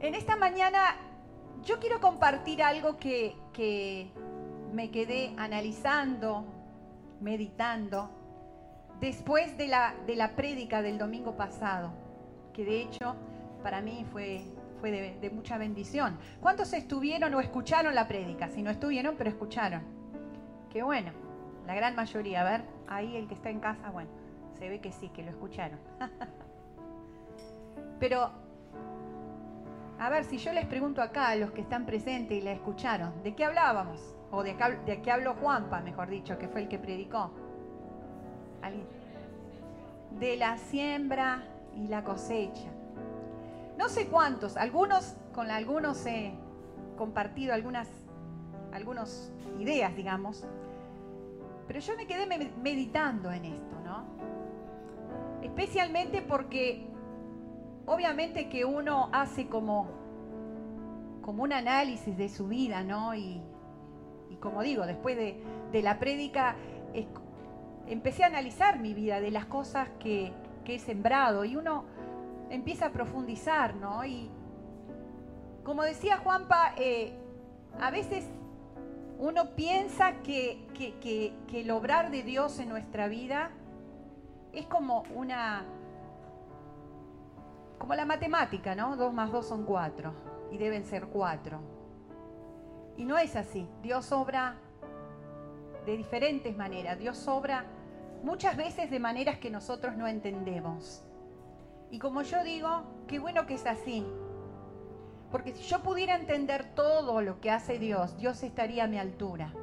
En esta mañana yo quiero compartir algo que, que me quedé analizando, meditando, después de la, de la del domingo pasado, que de hecho para mí fue, fue de, de mucha bendición. ¿Cuántos estuvieron o escucharon la prédica? Si no estuvieron, pero escucharon. Qué bueno, la gran mayoría. A ver, ahí el que está en casa, bueno, se ve que sí, que lo escucharon. pero, a ver, si yo les pregunto acá a los que están presentes y la escucharon, ¿de qué hablábamos? O de, qué- habló Juanpa, mejor dicho, que fue el que predicó. ¿Alguien? De la siembra y la cosecha. No sé cuántos, algunos, con algunos he compartido algunas, algunas ideas, digamos, pero yo me quedé me- meditando en esto, ¿no? Especialmente porque obviamente que uno hace como, como un análisis de su vida, ¿no? Y, como digo, después de, de la prédica, empecé a analizar mi vida, de las cosas que, que he sembrado, y uno empieza a profundizar, ¿no? Y como decía Juanpa, eh, a veces uno piensa que, que- que- que el obrar de Dios en nuestra vida es como una, como la matemática, ¿no? Dos más dos son cuatro, y deben ser cuatro. Y no es así. Dios obra de diferentes maneras. Dios obra muchas veces de maneras que nosotros no entendemos. Y como yo digo, qué bueno que es así. Porque si yo pudiera entender todo lo que hace Dios, Dios estaría a mi altura.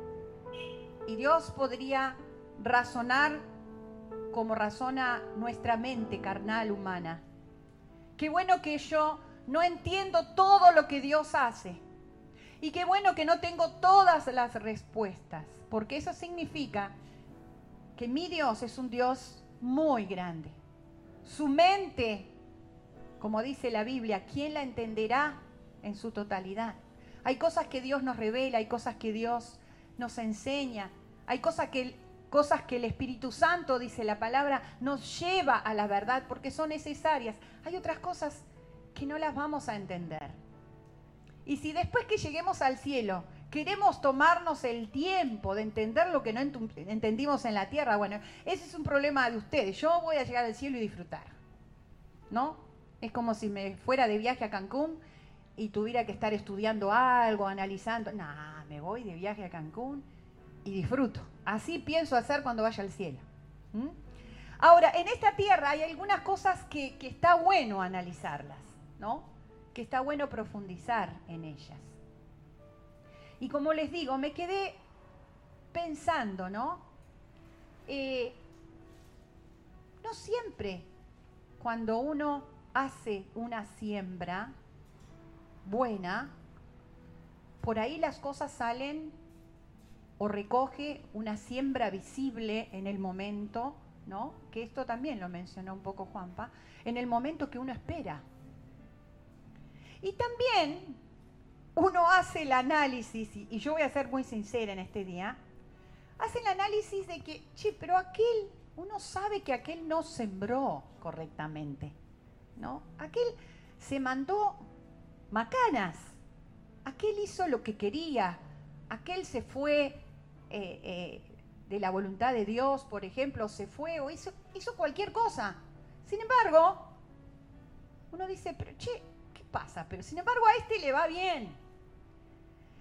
Y Dios podría razonar como razona nuestra mente carnal humana. Qué bueno que yo no entiendo todo lo que Dios hace. Y qué bueno que no tengo todas las respuestas, porque eso significa que mi Dios es un Dios muy grande. Su mente, como dice la Biblia, ¿quién la entenderá en su totalidad? Hay cosas que Dios nos revela, hay cosas que Dios nos enseña, hay cosas que, cosas que el Espíritu Santo, dice la palabra, nos lleva a la verdad porque son necesarias. Hay otras cosas que no las vamos a entender. Y si después que lleguemos al cielo queremos tomarnos el tiempo de entender lo que no entendimos en la tierra, bueno, ese es un problema de ustedes. Yo voy a llegar al cielo y disfrutar. ¿No? Es como si me fuera de viaje a Cancún y tuviera que estar estudiando algo, analizando. Nah, me voy de viaje a Cancún y disfruto. Así pienso hacer cuando vaya al cielo. Ahora, en esta tierra hay algunas cosas que, que está bueno analizarlas, ¿no? Que está bueno profundizar en ellas. Y como les digo, me quedé pensando, ¿no? Eh, no siempre cuando uno hace una siembra buena, por ahí las cosas salen o recoge una siembra visible en el momento, ¿no? Que esto también lo mencionó un poco Juanpa, en el momento que uno espera. Y también uno hace el análisis, y, yo voy a ser muy sincera en este día, hace el análisis de que, che, pero aquel, uno sabe que aquel no sembró correctamente, ¿no? Aquel se mandó macanas, aquel hizo lo que quería, aquel se fue eh, eh, de la voluntad de Dios, por ejemplo, se fue o hizo, cualquier cosa. Sin embargo, uno dice, pero che, ¿qué pasa? Pero sin embargo a este le va bien.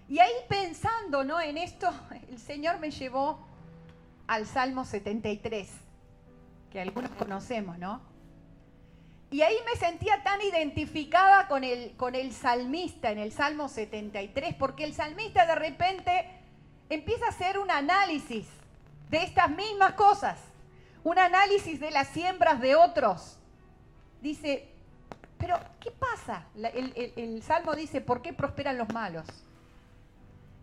Y ahí pensando ¿no? en esto, el Señor me llevó al Salmo 73, que algunos conocemos, ¿no? Y ahí me sentía tan identificada con el, con el salmista en el Salmo 73, porque el salmista de repente empieza a hacer un análisis de estas mismas cosas, un análisis de las siembras de otros. Dice, pero ¿qué pasa? El, Salmo dice, ¿por qué prosperan los malos?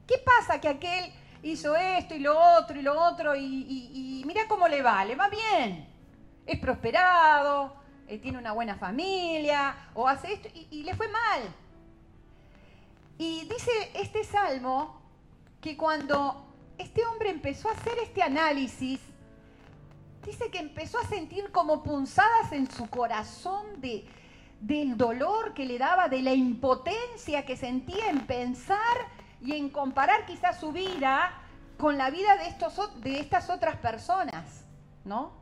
¿Qué pasa que aquel hizo esto y lo otro y lo otro y, y- mira cómo le va? Le va bien. Es prosperado, eh, tiene una buena familia o hace esto y le fue mal. Y dice este salmo que cuando este hombre empezó a hacer este análisis, dice que empezó a sentir como punzadas en su corazón de, del dolor que le daba, de la impotencia que sentía en pensar y en comparar quizás su vida con la vida de, estos, de estas otras personas, ¿no?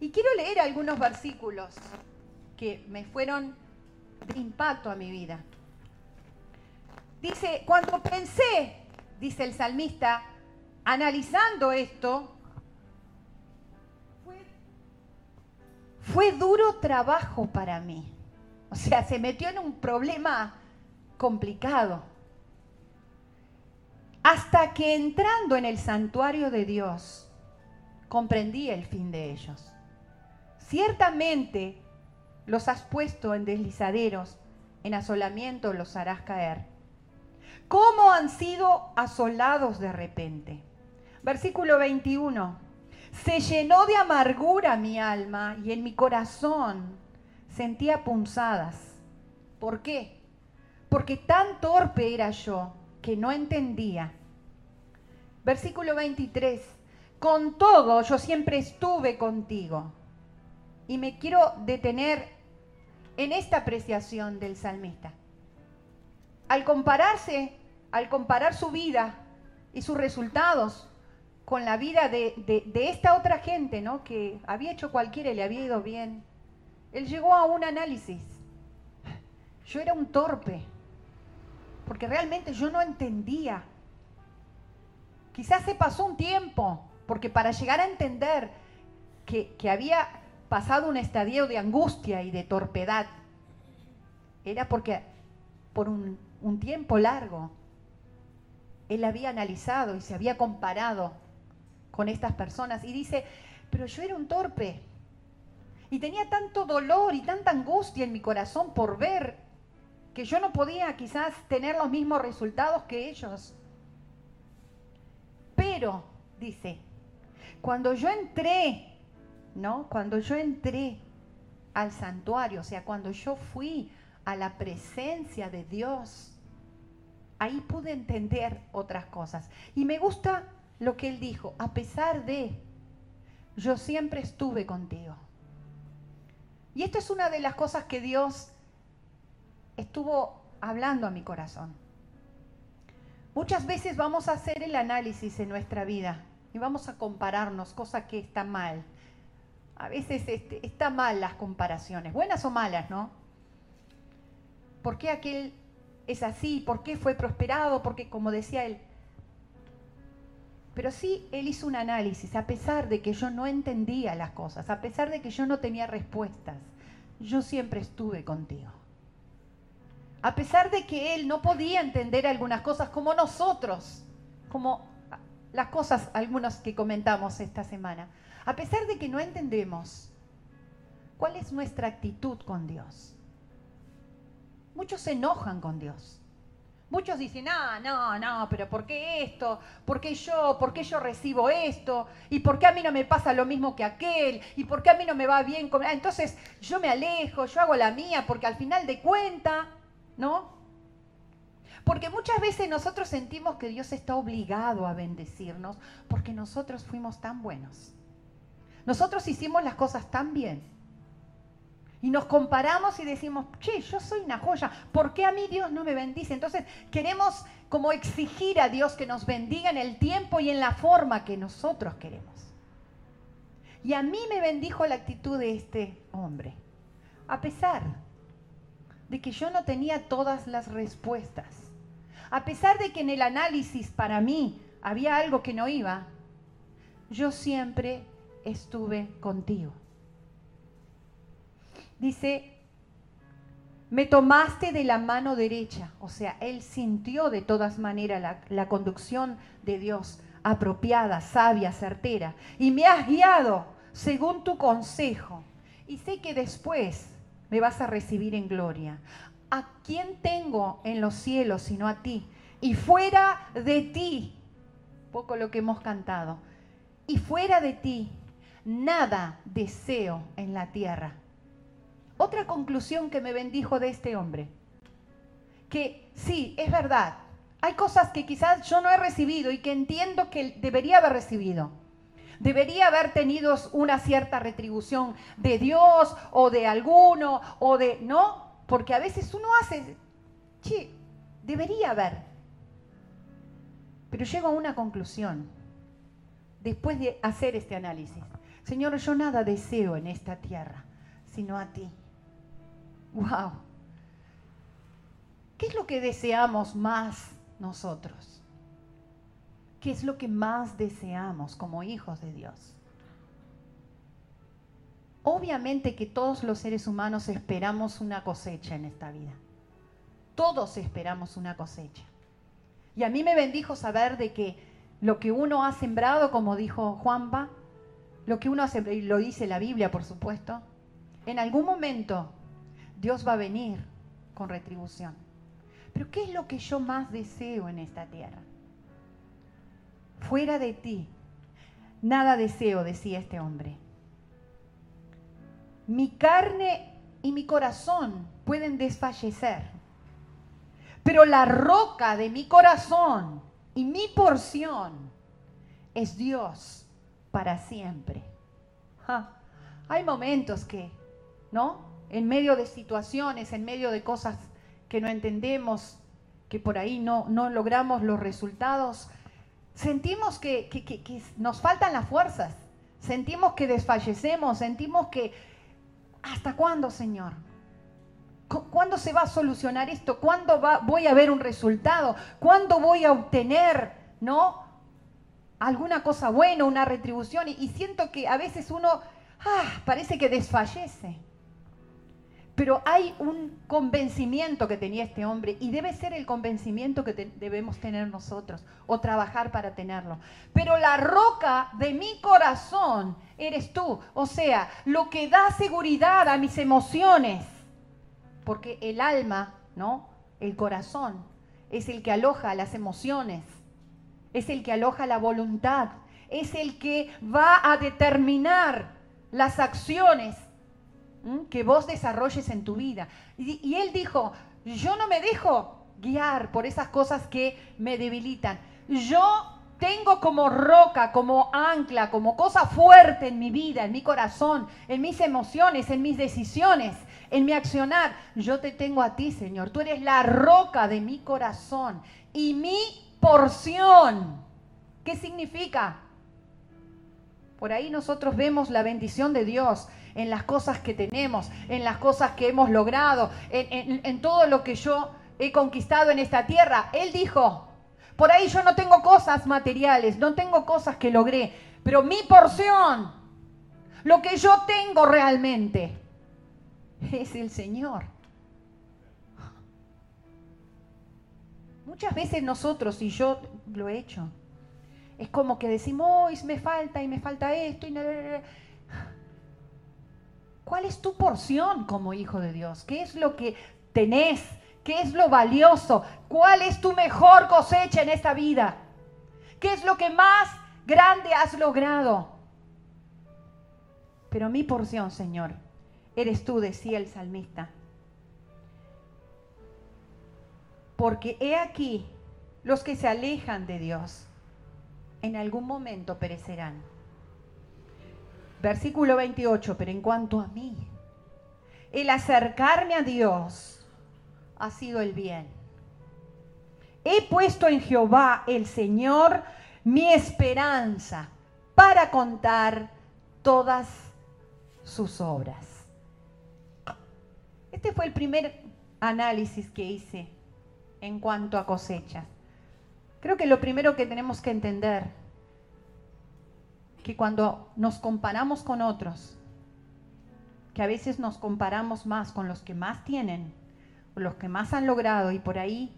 Y quiero leer algunos versículos que me fueron de impacto a mi vida. Dice, cuando pensé, dice el salmista, analizando esto, fue, duro trabajo para mí. O sea, se metió en un problema complicado. Hasta que entrando en el santuario de Dios, comprendí el fin de ellos. Ciertamente los has puesto en deslizaderos, en asolamiento los harás caer. ¿Cómo han sido asolados de repente? Versículo 21. Se llenó de amargura mi alma y en mi corazón sentía punzadas. ¿Por qué? Porque tan torpe era yo que no entendía. Versículo 23. Con todo yo siempre estuve contigo. Y me quiero detener en esta apreciación del salmista. Al compararse, al comparar su vida y sus resultados con la vida de, esta otra gente, ¿no? Que había hecho cualquiera y le había ido bien, él llegó a un análisis. Yo era un torpe, porque realmente yo no entendía. Quizás se pasó un tiempo, porque para llegar a entender que, que había pasado un estadio de angustia y de torpedad. Era porque por un, tiempo largo él había analizado y se había comparado con estas personas y dice, pero yo era un torpe y tenía tanto dolor y tanta angustia en mi corazón por ver que yo no podía quizás tener los mismos resultados que ellos. Pero, dice, cuando yo entré ¿no? Cuando yo entré al santuario, o sea, cuando yo fui a la presencia de Dios, ahí pude entender otras cosas. Y me gusta lo que él dijo, a pesar de, yo siempre estuve contigo. Y esto es una de las cosas que Dios estuvo hablando a mi corazón. Muchas veces vamos a hacer el análisis en nuestra vida y vamos a compararnos, cosa que está mal a veces este, está mal las comparaciones, buenas o malas, ¿no? ¿Por qué aquel es así? ¿Por qué fue prosperado? Porque, como decía él, pero sí, él hizo un análisis, a pesar de que yo no entendía las cosas, a pesar de que yo no tenía respuestas, yo siempre estuve contigo. A pesar de que él no podía entender algunas cosas como nosotros, como las cosas, algunas que comentamos esta semana, a pesar de que no entendemos cuál es nuestra actitud con Dios. Muchos se enojan con Dios. Muchos dicen, ah, no, no, pero ¿por qué esto? ¿Por qué yo? ¿Por qué yo recibo esto? ¿Y por qué a mí no me pasa lo mismo que aquel? ¿Y por qué a mí no me va bien? Con... Ah, entonces yo me alejo, yo hago la mía, porque al final de cuenta, ¿no? Porque muchas veces nosotros sentimos que Dios está obligado a bendecirnos porque nosotros fuimos tan buenos. Nosotros hicimos las cosas tan bien. Y nos comparamos y decimos, che, yo soy una joya, ¿por qué a mí Dios no me bendice? Entonces queremos como exigir a Dios que nos bendiga en el tiempo y en la forma que nosotros queremos. Y a mí me bendijo la actitud de este hombre, a pesar de que yo no tenía todas las respuestas, a pesar de que en el análisis para mí había algo que no iba, yo siempre estuve contigo. Dice, me tomaste de la mano derecha, o sea, él sintió de todas maneras la, conducción de Dios apropiada, sabia, certera, y me has guiado según tu consejo. Y sé que después me vas a recibir en gloria. ¿A quién tengo en los cielos sino a ti? Y fuera de ti, poco lo que hemos cantado, y fuera de ti nada deseo en la tierra. Otra conclusión que me bendijo de este hombre, que sí, es verdad, hay cosas que quizás yo no he recibido y que entiendo que debería haber recibido, Debería haber tenido una cierta retribución de Dios o de alguno o de... No, porque a veces uno hace... Che, debería haber. Pero llego a una conclusión después de hacer este análisis. Señor, yo nada deseo en esta tierra, sino a ti. ¡Wow! ¿Qué es lo que deseamos más nosotros? ¿Qué es lo que más deseamos como hijos de Dios? Obviamente que todos los seres humanos esperamos una cosecha en esta vida. Todos esperamos una cosecha. Y a mí me bendijo saber de que lo que uno ha sembrado, como dijo Juanpa, lo que uno ha sembrado, y lo dice la Biblia, por supuesto, en algún momento Dios va a venir con retribución. Pero ¿qué es lo que yo más deseo en esta tierra? Fuera de ti, nada deseo, decía este hombre. Mi carne y mi corazón pueden desfallecer, pero la roca de mi corazón y mi porción es Dios para siempre. Hay momentos que, ¿no? En medio de situaciones, en medio de cosas que no entendemos, que por ahí no, no logramos los resultados, sentimos que, que nos faltan las fuerzas, sentimos que desfallecemos, sentimos que, ¿hasta cuándo, Señor? ¿Cuándo se va a solucionar esto? ¿Cuándo va, voy a ver un resultado? ¿Cuándo voy a obtener, no? Alguna cosa buena, una retribución. Y, siento que a veces uno, ah, parece que desfallece. Pero hay un convencimiento que tenía este hombre y debe ser el convencimiento que debemos tener nosotros o trabajar para tenerlo. Pero la roca de mi corazón eres tú. O sea, lo que da seguridad a mis emociones porque el alma, ¿no? El corazón es el que aloja las emociones, es el que aloja la voluntad, es el que va a determinar las acciones que vos desarrolles en tu vida. Y, y él dijo, yo no me dejo guiar por esas cosas que me debilitan. Yo tengo como roca, como ancla, como cosa fuerte en mi vida, en mi corazón, en mis emociones, en mis decisiones, en mi accionar. Yo te tengo a ti, Señor. Tú eres la roca de mi corazón y mi porción. ¿Qué significa? Por ahí nosotros vemos la bendición de Dios en las cosas que tenemos, en las cosas que hemos logrado, en, todo lo que yo he conquistado en esta tierra. Él dijo, por ahí yo no tengo cosas materiales, no tengo cosas que logré, pero mi porción, lo que yo tengo realmente, es el Señor. Muchas veces nosotros, y yo lo he hecho, es como que decimos, oh, me falta y me falta esto. Y ¿Cuál es tu porción como hijo de Dios? ¿Qué es lo que tenés? ¿Qué es lo valioso? ¿Cuál es tu mejor cosecha en esta vida? ¿Qué es lo que más grande has logrado? Pero mi porción, Señor, eres tú, decía el salmista. Porque he aquí, los que se alejan de Dios, en algún momento perecerán. Versículo 28, pero en cuanto a mí, el acercarme a Dios ha sido el bien. He puesto en Jehová el Señor mi esperanza para contar todas sus obras. Este fue el primer análisis que hice en cuanto a cosechas. Creo que lo primero que tenemos que entender, que cuando nos comparamos con otros, que a veces nos comparamos más con los que más tienen, los que más han logrado, y por ahí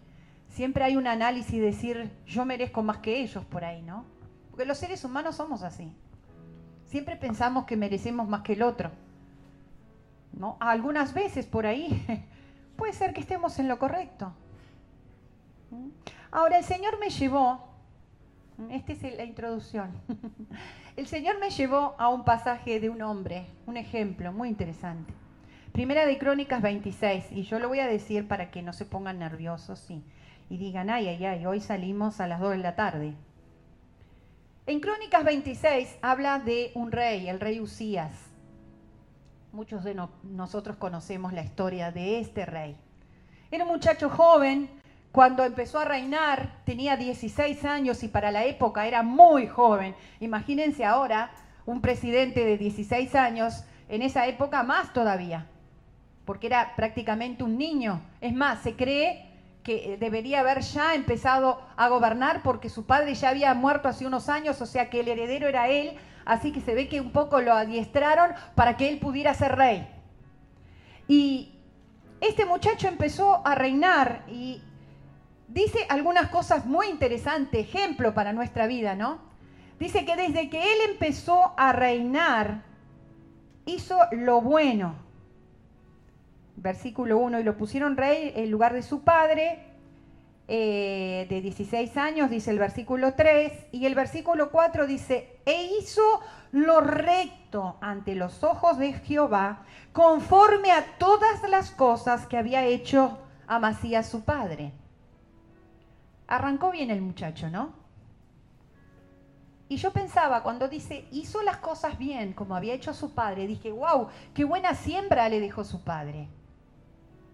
siempre hay un análisis de decir, yo merezco más que ellos por ahí, ¿no? Porque los seres humanos somos así. Siempre pensamos que merecemos más que el otro. Algunas veces por ahí puede ser que estemos en lo correcto. Ahora el Señor me llevó, esta es la introducción, el Señor me llevó a un pasaje de un hombre, un ejemplo muy interesante. Primera de Crónicas 26, y yo lo voy a decir para que no se pongan nerviosos y, y digan, ay, ay, ay, hoy salimos a las 2 de la tarde. En Crónicas 26 habla de un rey, el rey Usías. Muchos de nosotros conocemos la historia de este rey. Era un muchacho joven, cuando empezó a reinar tenía 16 años y para la época era muy joven. Imagínense ahora un presidente de 16 años, en esa época más todavía, porque era prácticamente un niño. Es más, se cree que eh, debería haber ya empezado a gobernar porque su padre ya había muerto hace unos años, o sea que el heredero era él, así que se ve que un poco lo adiestraron para que él pudiera ser rey. Y este muchacho empezó a reinar y dice algunas cosas muy interesantes, ejemplo para nuestra vida, ¿no? Dice que desde que él empezó a reinar, hizo lo bueno versículo 1, y lo pusieron rey en lugar de su padre, eh, de 16 años, dice el versículo 3, y el versículo 4 dice, e hizo lo recto ante los ojos de Jehová, conforme a todas las cosas que había hecho Amasías su padre. Arrancó bien el muchacho, ¿no? Y yo pensaba, cuando dice, hizo las cosas bien, como había hecho su padre, dije, wow, qué buena siembra le dejó su padre.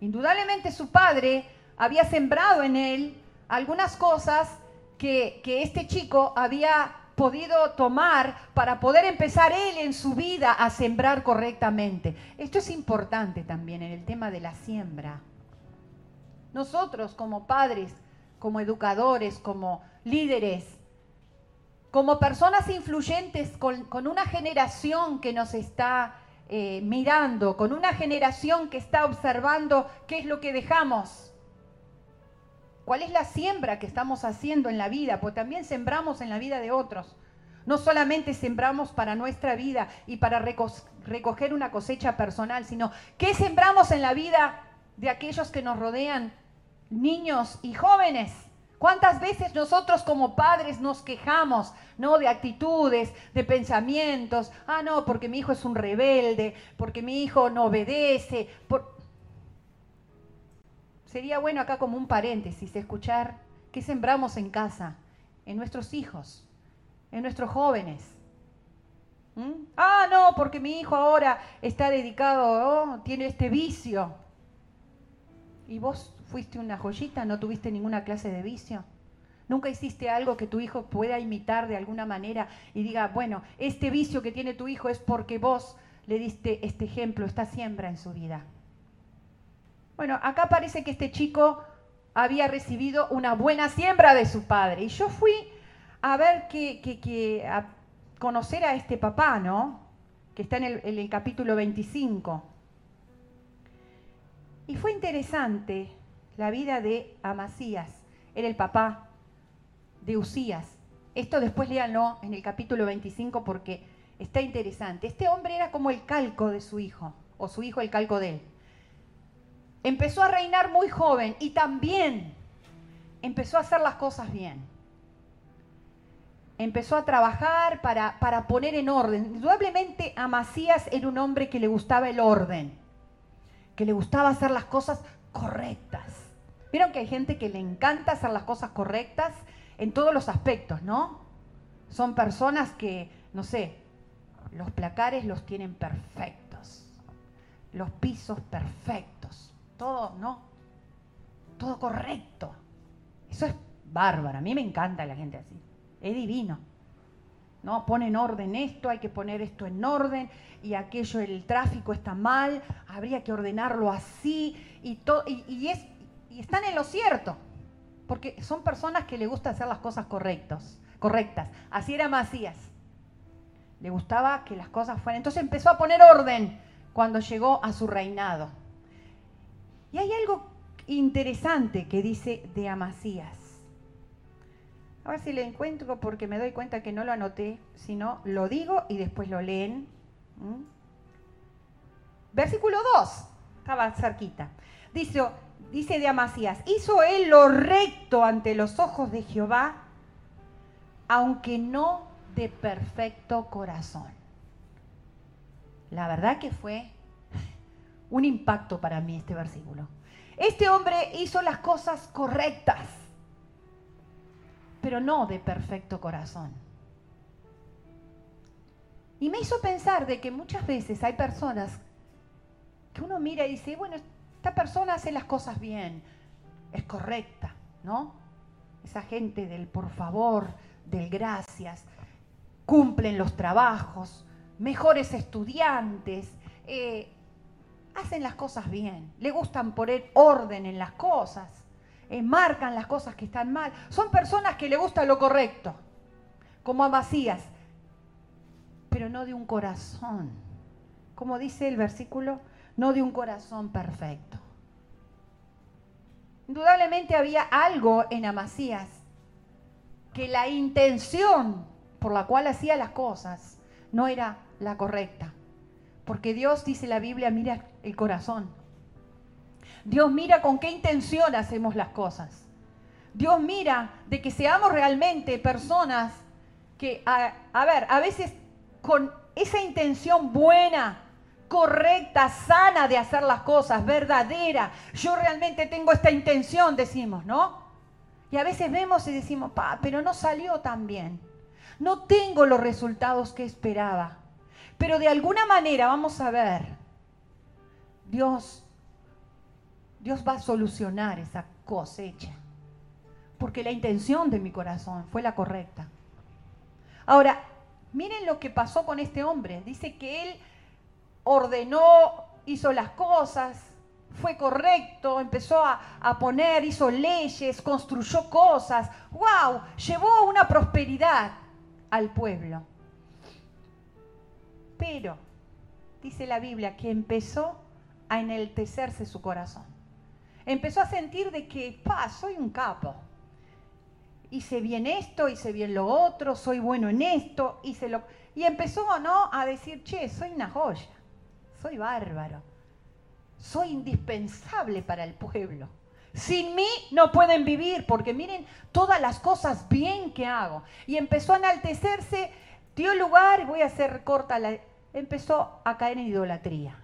Indudablemente su padre había sembrado en él algunas cosas que, este chico había podido tomar para poder empezar él en su vida a sembrar correctamente. Esto es importante también en el tema de la siembra. Nosotros como padres, como educadores, como líderes, como personas influyentes con, una generación que nos está eh, mirando, con una generación que está observando qué es lo que dejamos. ¿Cuál es la siembra que estamos haciendo en la vida? Pues también sembramos en la vida de otros. No solamente sembramos para nuestra vida y para recoger una cosecha personal, sino qué sembramos en la vida de aquellos que nos rodean, niños y jóvenes. ¿Cuántas veces nosotros como padres nos quejamos, ¿no? De actitudes, de pensamientos. Ah, no, porque mi hijo es un rebelde, porque mi hijo no obedece. Sería bueno acá como un paréntesis escuchar qué sembramos en casa, en nuestros hijos, en nuestros jóvenes. ¿Mm? Ah, no, porque mi hijo ahora está dedicado, oh, tiene este vicio. ¿Y vos fuiste una joyita? ¿No tuviste ninguna clase de vicio? ¿Nunca hiciste algo que tu hijo pueda imitar de alguna manera y diga, bueno, este vicio que tiene tu hijo es porque vos le diste este ejemplo, esta siembra en su vida? Bueno, acá parece que este chico había recibido una buena siembra de su padre. Y yo fui a ver que, a conocer a este papá, ¿no? Que está en el, en el capítulo 25. Y fue interesante la vida de Amasías. Era el papá de Usías. Esto después léanlo en el capítulo 25 porque está interesante. Este hombre era como el calco de su hijo, o su hijo el calco de él. Empezó a reinar muy joven y también empezó a hacer las cosas bien. Empezó a trabajar para, para poner en orden. Indudablemente Amasías era un hombre que le gustaba el orden que le gustaba hacer las cosas correctas. Vieron que hay gente que le encanta hacer las cosas correctas en todos los aspectos, ¿no? Son personas que, no sé, los placares los tienen perfectos, los pisos perfectos, todo, ¿no? Todo correcto. Eso es bárbaro, a mí me encanta la gente así, es divino. ¿no? Pone en orden esto, hay que poner esto en orden, y aquello, el tráfico está mal, habría que ordenarlo así, y, y, es, y están en lo cierto, porque son personas que le gusta hacer las cosas correctos, correctas. Así era Macías. Le gustaba que las cosas fueran. Entonces empezó a poner orden cuando llegó a su reinado. Y hay algo interesante que dice de Amasías. A ver si lo encuentro porque me doy cuenta que no lo anoté, si no, lo digo y después lo leen. ¿Mm? Versículo 2, estaba cerquita. Dice, dice de Amasías, hizo él lo recto ante los ojos de Jehová, aunque no de perfecto corazón. La verdad que fue un impacto para mí este versículo. Este hombre hizo las cosas correctas pero no de perfecto corazón. Y me hizo pensar de que muchas veces hay personas que uno mira y dice, bueno, esta persona hace las cosas bien, es correcta, ¿no? Esa gente del por favor, del gracias, cumplen los trabajos, mejores estudiantes, eh, hacen las cosas bien, le gustan poner orden en las cosas, eh, marcan las cosas que están mal. Son personas que le gusta lo correcto, como a Macías, pero no de un corazón. Como dice el versículo, no de un corazón perfecto. Indudablemente había algo en Amasías que la intención por la cual hacía las cosas no era la correcta. Porque Dios, dice la Biblia, mira el corazón. Dios mira con qué intención hacemos las cosas. Dios mira de que seamos realmente personas que, a, ver, a veces con esa intención buena, correcta, sana de hacer las cosas, verdadera. Yo realmente tengo esta intención, decimos, ¿no? Y a veces vemos y decimos, pa, pero no salió tan bien. No tengo los resultados que esperaba. Pero de alguna manera vamos a ver, Dios, Dios va a solucionar esa cosecha. Porque la intención de mi corazón fue la correcta. Ahora, miren lo que pasó con este hombre. Dice que él ordenó, hizo las cosas, fue correcto, empezó a, poner, hizo leyes, construyó cosas. ¡Wow! Llevó una prosperidad al pueblo. Pero, dice la Biblia, que empezó a enaltecerse su corazón. Empezó a sentir de que, pa, soy un capo. Hice bien esto, hice bien lo otro, soy bueno en esto, hice lo... Y empezó, ¿no?, a decir, che, soy una joya soy bárbaro, soy indispensable para el pueblo. Sin mí no pueden vivir, porque miren todas las cosas bien que hago. Y empezó a enaltecerse, dio lugar, voy a hacer corta la... Empezó a caer en idolatría.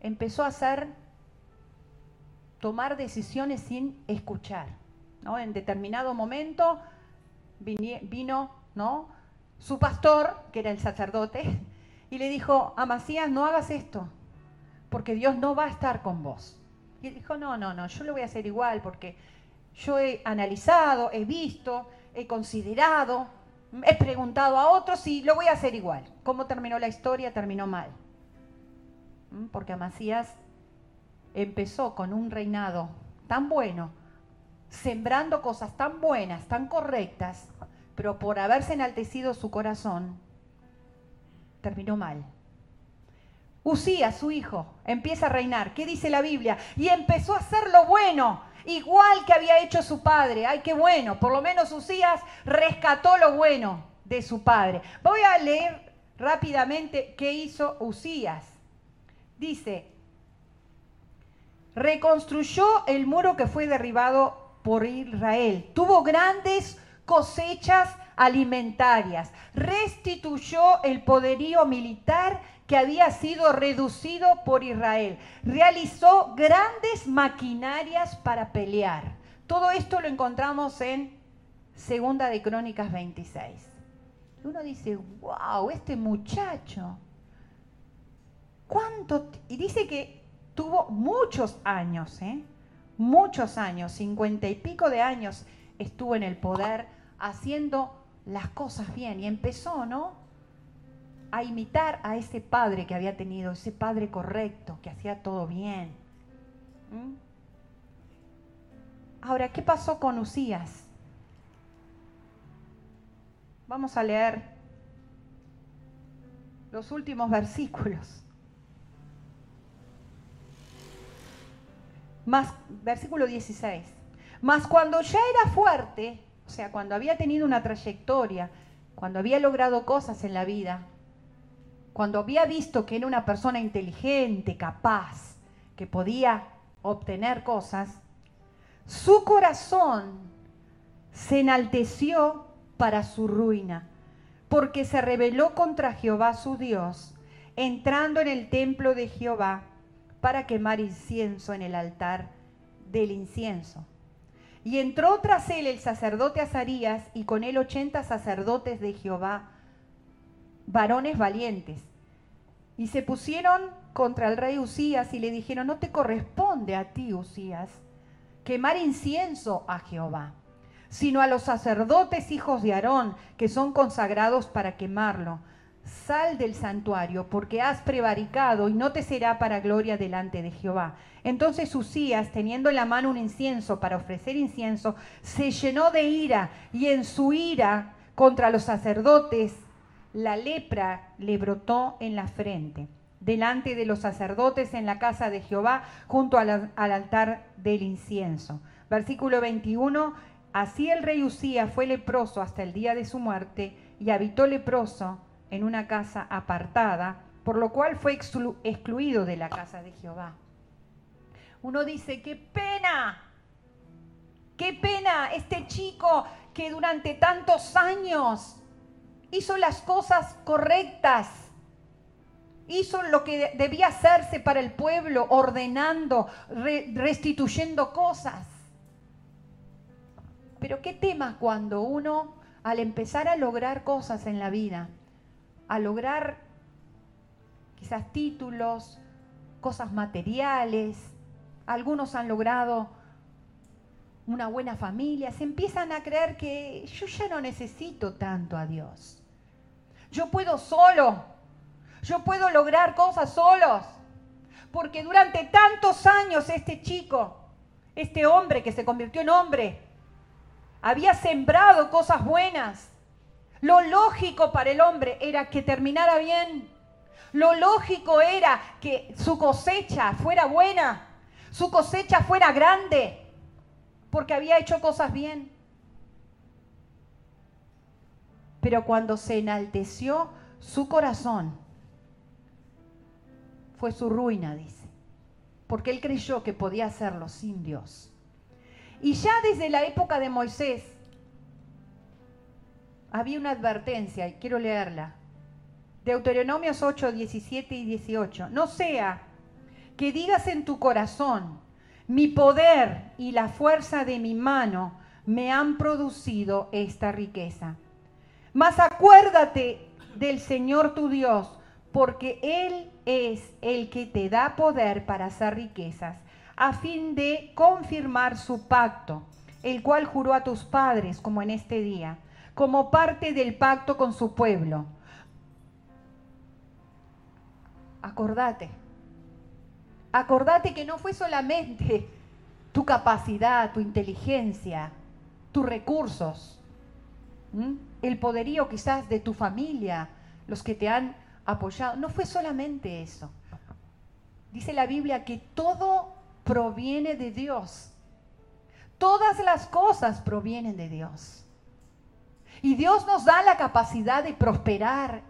Empezó a hacer, tomar decisiones sin escuchar. ¿no? En determinado momento vino ¿no? su pastor, que era el sacerdote, y le dijo, Amasías, no hagas esto, porque Dios no va a estar con vos. Y dijo, no, no, no, yo lo voy a hacer igual, porque yo he analizado, he visto, he considerado, he preguntado a otros y lo voy a hacer igual. ¿Cómo terminó la historia? Terminó mal. ¿Mm? Porque Amasías empezó con un reinado tan bueno, sembrando cosas tan buenas, tan correctas, pero por haberse enaltecido su corazón, terminó mal. Usía, su hijo, empieza a reinar. ¿Qué dice la Biblia? Y empezó a hacer lo bueno, igual que había hecho su padre. Ay, qué bueno. Por lo menos Usías rescató lo bueno de su padre. Voy a leer rápidamente qué hizo Usías. Dice, reconstruyó el muro que fue derribado por Israel. Tuvo grandes cosechas alimentarias, restituyó el poderío militar que había sido reducido por Israel, realizó grandes maquinarias para pelear. Todo esto lo encontramos en Segunda de Crónicas 26. Uno dice, wow, este muchacho, ¿cuánto? Y dice que tuvo muchos años, ¿eh? muchos años, cincuenta y pico de años estuvo en el poder haciendo las cosas bien y empezó, ¿no? A imitar a ese padre que había tenido, ese padre correcto, que hacía todo bien. ¿Mm? Ahora, ¿qué pasó con Usías? Vamos a leer los últimos versículos. Más, versículo 16. Mas cuando ya era fuerte, o sea, cuando había tenido una trayectoria, cuando había logrado cosas en la vida, cuando había visto que era una persona inteligente, capaz, que podía obtener cosas, su corazón se enalteció para su ruina, porque se rebeló contra Jehová su Dios, entrando en el templo de Jehová para quemar incienso en el altar del incienso. Y entró tras él el sacerdote Azarías y con él ochenta sacerdotes de Jehová varones valientes. Y se pusieron contra el rey Usías y le dijeron, no te corresponde a ti, Usías, quemar incienso a Jehová, sino a los sacerdotes hijos de Aarón, que son consagrados para quemarlo. Sal del santuario, porque has prevaricado y no te será para gloria delante de Jehová. Entonces Usías, teniendo en la mano un incienso para ofrecer incienso, se llenó de ira y en su ira contra los sacerdotes, la lepra le brotó en la frente, delante de los sacerdotes en la casa de Jehová, junto al, altar del incienso. Versículo 21, así el rey Usías fue leproso hasta el día de su muerte y habitó leproso en una casa apartada, por lo cual fue excluido de la casa de Jehová. Uno dice, qué pena, qué pena este chico que durante tantos años hizo las cosas correctas, hizo lo que debía hacerse para el pueblo, ordenando, restituyendo cosas. Pero qué tema cuando uno, al empezar a lograr cosas en la vida, a lograr quizás títulos, cosas materiales, algunos han logrado una buena familia, se empiezan a creer que yo ya no necesito tanto a Dios. Yo puedo solo. Yo puedo lograr cosas solos. Porque durante tantos años este chico, este hombre que se convirtió en hombre, había sembrado cosas buenas. Lo lógico para el hombre era que terminara bien. Lo lógico era que su cosecha fuera buena, su cosecha fuera grande, porque había hecho cosas bien. Pero cuando se enalteció su corazón, fue su ruina, dice. Porque él creyó que podía hacerlo sin Dios. Y ya desde la época de Moisés había una advertencia, y quiero leerla. Deuteronomios 8, 17 y 18. No sea que digas en tu corazón, mi poder y la fuerza de mi mano me han producido esta riqueza. Mas acuérdate del Señor tu Dios, porque Él es el que te da poder para hacer riquezas, a fin de confirmar su pacto, el cual juró a tus padres, como en este día, como parte del pacto con su pueblo. Acordate, acordate que no fue solamente tu capacidad, tu inteligencia, tus recursos el poderío quizás de tu familia, los que te han apoyado. No fue solamente eso. Dice la Biblia que todo proviene de Dios. Todas las cosas provienen de Dios. Y Dios nos da la capacidad de prosperar.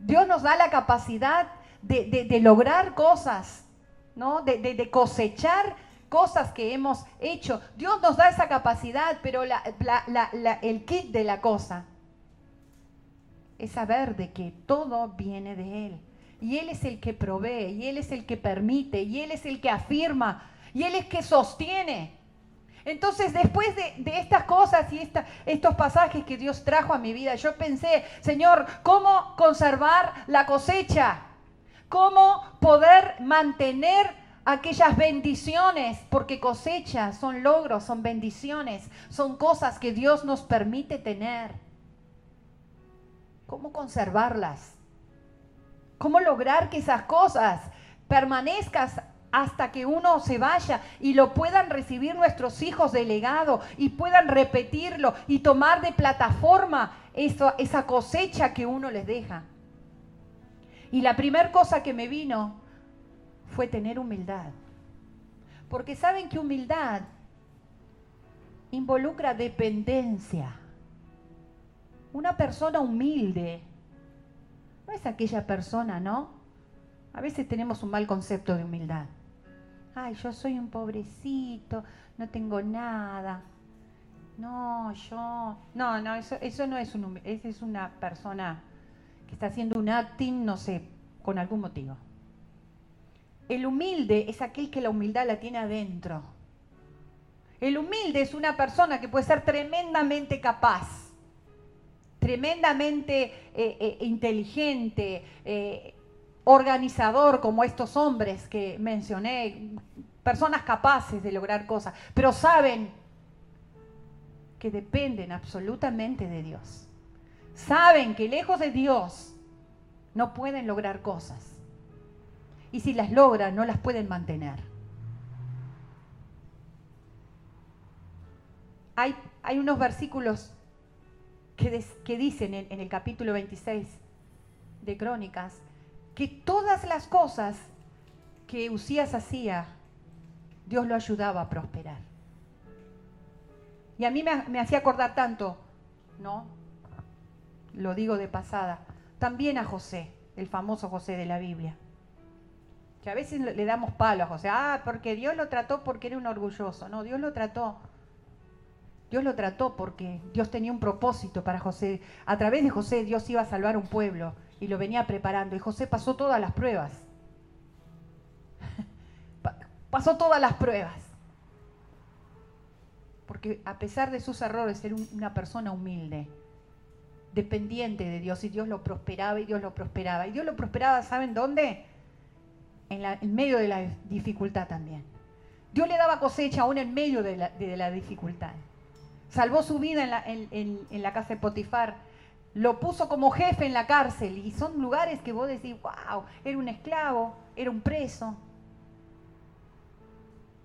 Dios nos da la capacidad de, lograr cosas, ¿no? de cosechar cosas que hemos hecho. Dios nos da esa capacidad, pero el kit de la cosa es saber de que todo viene de Él. Y Él es el que provee, y Él es el que permite, y Él es el que afirma, y Él es el que sostiene. Entonces, después de, estas cosas y estos pasajes que Dios trajo a mi vida, yo pensé, Señor, ¿cómo conservar la cosecha? ¿Cómo poder mantener aquellas bendiciones, porque cosecha son logros, son bendiciones, son cosas que Dios nos permite tener. ¿Cómo conservarlas? ¿Cómo lograr que esas cosas permanezcan hasta que uno se vaya y lo puedan recibir nuestros hijos de legado y puedan repetirlo y tomar de plataforma esa cosecha que uno les deja? Y la primera cosa que me vino fue tener humildad. Porque saben que humildad involucra dependencia. Una persona humilde no es aquella persona, ¿no? A veces tenemos un mal concepto de humildad. Ay, yo soy un pobrecito, no tengo nada. No, yo. No, no, eso, eso no es un Esa es una persona que está haciendo un acting, no sé, con algún motivo. El humilde es aquel que la humildad la tiene adentro. El humilde es una persona que puede ser tremendamente capaz, tremendamente eh, eh, inteligente, eh, organizador como estos hombres que mencioné, personas capaces de lograr cosas, pero saben que dependen absolutamente de Dios. Saben que lejos de Dios no pueden lograr cosas. Y si las logran, no las pueden mantener. Hay, hay unos versículos que, que dicen en, en el capítulo 26 de Crónicas que todas las cosas que Usías hacía, Dios lo ayudaba a prosperar. Y a mí me, hacía acordar tanto, ¿no? Lo digo de pasada, también a José, el famoso José de la Biblia. Que a veces le damos palo a José, ah, porque Dios lo trató porque era un orgulloso. No, Dios lo trató. Dios lo trató porque Dios tenía un propósito para José. A través de José Dios iba a salvar un pueblo y lo venía preparando. Y José pasó todas las pruebas. pasó todas las pruebas. Porque a pesar de sus errores era una persona humilde, dependiente de Dios y Dios lo prosperaba y Dios lo prosperaba. Y Dios lo prosperaba, ¿saben dónde? En, medio de la dificultad también. Dios le daba cosecha aún en medio de la, dificultad. Salvó su vida en la, en la casa de Potifar lo puso como jefe en la cárcel y son lugares que vos decís, wow, era un esclavo, era un preso.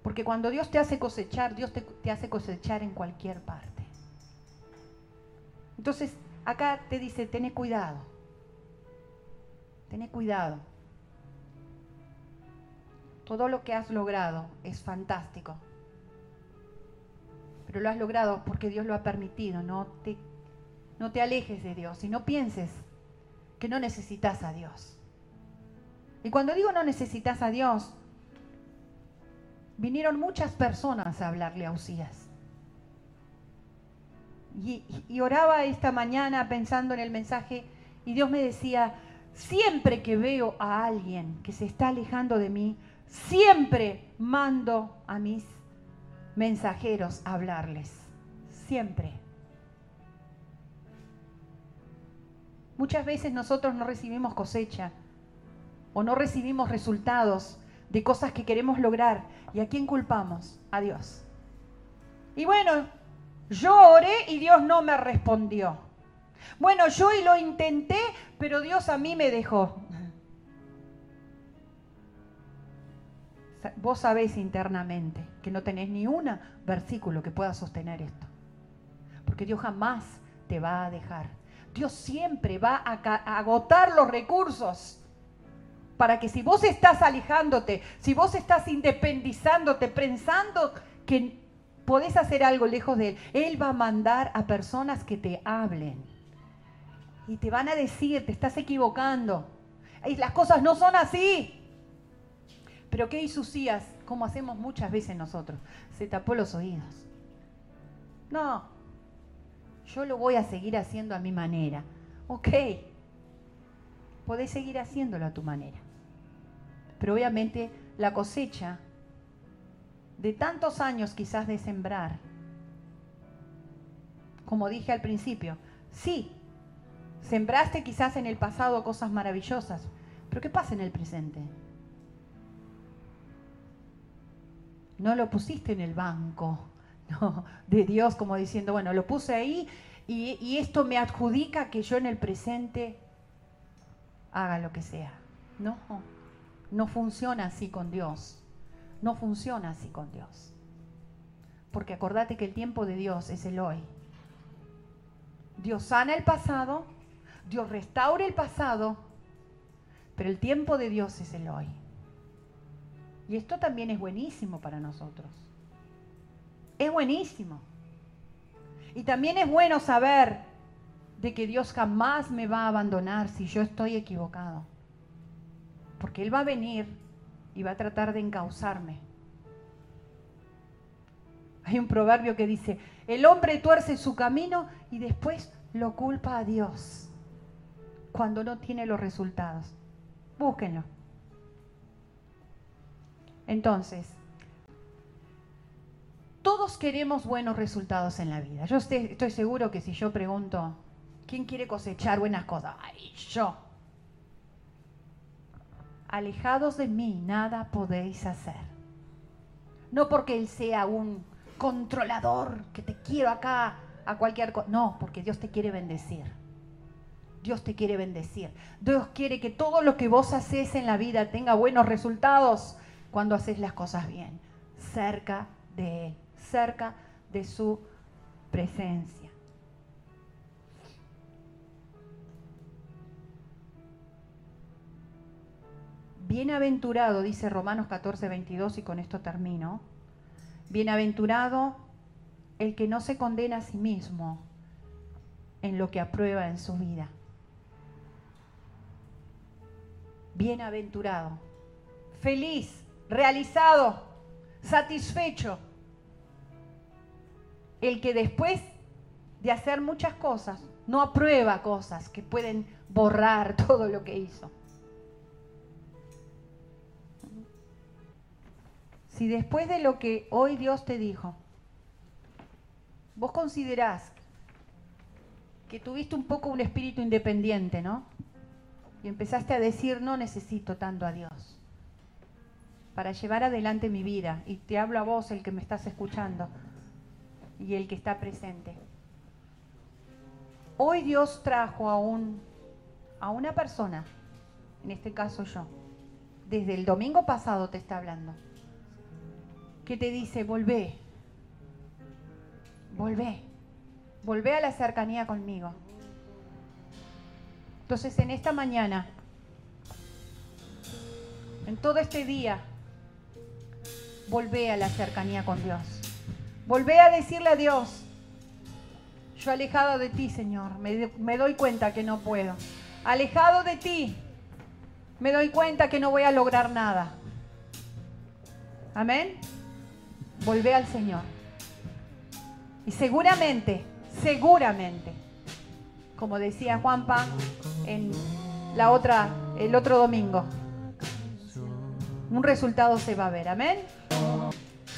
Porque cuando Dios te hace cosechar, Dios te, hace cosechar en cualquier parte. Entonces, acá te dice, ten cuidado, ten cuidado. Todo lo que has logrado es fantástico. Pero lo has logrado porque Dios lo ha permitido, no te no te alejes de Dios y no pienses que no necesitas a Dios. Y cuando digo no necesitas a Dios, vinieron muchas personas a hablarle a Usías. Y, y, oraba esta mañana pensando en el mensaje y Dios me decía, siempre que veo a alguien que se está alejando de mí, siempre mando a mis mensajeros a hablarles. Siempre. Muchas veces nosotros no recibimos cosecha o no recibimos resultados de cosas que queremos lograr. ¿Y a quién culpamos? A Dios. Y bueno, yo oré y Dios no me respondió. Bueno, yo y lo intenté, pero Dios a mí me dejó. Vos sabés internamente que no tenés ni un versículo que pueda sostener esto. Porque Dios jamás te va a dejar. Dios siempre va a, agotar los recursos para que si vos estás alejándote, si vos estás independizándote, pensando que podés hacer algo lejos de Él, Él va a mandar a personas que te hablen y te van a decir, te estás equivocando, y las cosas no son así. Pero ¿qué hizo Usías? Como hacemos muchas veces nosotros, se tapó los oídos. No, yo lo voy a seguir haciendo a mi manera. Ok, podés seguir haciéndolo a tu manera. Pero obviamente la cosecha de tantos años quizás de sembrar, como dije al principio, sí, sembraste quizás en el pasado cosas maravillosas, pero ¿qué pasa en el presente? No lo pusiste en el banco de Dios como diciendo, bueno, lo puse ahí y, y esto me adjudica que yo en el presente haga lo que sea. No, no funciona así con Dios. No funciona así con Dios. Porque acordate que el tiempo de Dios es el hoy. Dios sana el pasado, Dios restaura el pasado, pero el tiempo de Dios es el hoy. Y esto también es buenísimo para nosotros. Es buenísimo. Y también es bueno saber de que Dios jamás me va a abandonar si yo estoy equivocado. Porque Él va a venir y va a tratar de encauzarme. Hay un proverbio que dice, el hombre tuerce su camino y después lo culpa a Dios cuando no tiene los resultados. Búsquenlo. Entonces, todos queremos buenos resultados en la vida. Yo estoy, seguro que si yo pregunto, ¿Quién quiere cosechar buenas cosas? Ay, yo. Alejados de mí, nada podéis hacer. No porque Él sea un controlador, que te quiero acá a cualquier cosa. No, porque Dios te quiere bendecir. Dios te quiere bendecir. Dios quiere que todo lo que vos haces en la vida tenga buenos resultados cuando haces las cosas bien. Cerca de Él, cerca de su presencia. Bienaventurado, dice Romanos 14, 22, y con esto termino. Bienaventurado el que no se condena a sí mismo en lo que aprueba en su vida. Bienaventurado, feliz, realizado, satisfecho. El que después de hacer muchas cosas, no aprueba cosas que pueden borrar todo lo que hizo. Si después de lo que hoy Dios te dijo, vos considerás que tuviste un poco un espíritu independiente, ¿no? Y empezaste a decir, no necesito tanto a Dios para llevar adelante mi vida. Y te hablo a vos, el que me estás escuchando y el que está presente. Hoy Dios trajo a, un, a una persona, en este caso yo, desde el domingo pasado te está hablando que te dice, volvé, volvé, volvé a la cercanía conmigo. Entonces en esta mañana, en todo este día, volvé a la cercanía con Dios. Volvé a decirle a Dios, yo alejado de ti, Señor, me, doy cuenta que no puedo. Alejado de ti, me doy cuenta que no voy a lograr nada. Amén volvé al Señor. Y seguramente, seguramente, como decía Juanpa en la otra, el otro domingo, un resultado se va a ver. Amén.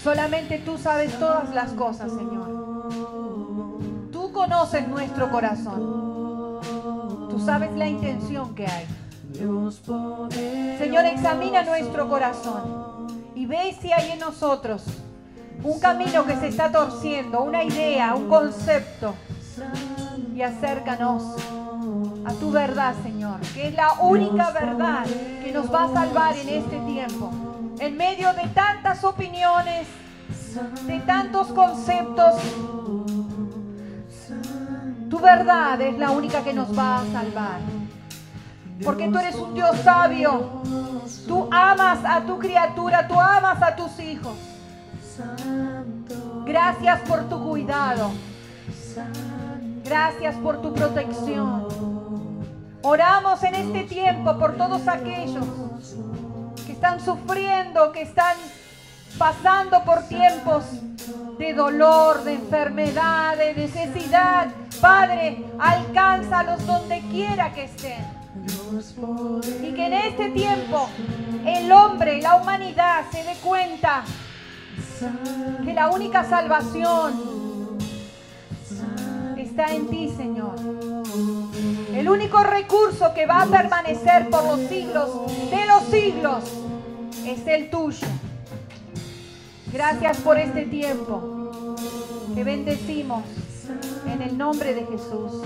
Solamente tú sabes todas las cosas, Señor. Tú conoces nuestro corazón. Tú sabes la intención que hay. Señor, examina nuestro corazón y ve si hay en nosotros un camino que se está torciendo, una idea, un concepto. Y acércanos a tu verdad, Señor, que es la única verdad que nos va a salvar en este tiempo. En medio de tantas opiniones, de tantos conceptos, tu verdad es la única que nos va a salvar. Porque tú eres un Dios sabio. Tú amas a tu criatura, tú amas a tus hijos. Gracias por tu cuidado. Gracias por tu protección. Oramos en este tiempo por todos aquellos que están sufriendo, que están pasando por tiempos de dolor, de enfermedad, de necesidad. Padre, alcánzalos donde quiera que estén. Y que en este tiempo el hombre, la humanidad se dé cuenta que la única salvación está en ti, Señor. El único recurso que va a permanecer por los siglos de los siglos es el tuyo. Gracias por este tiempo que bendecimos en el nombre de Jesús.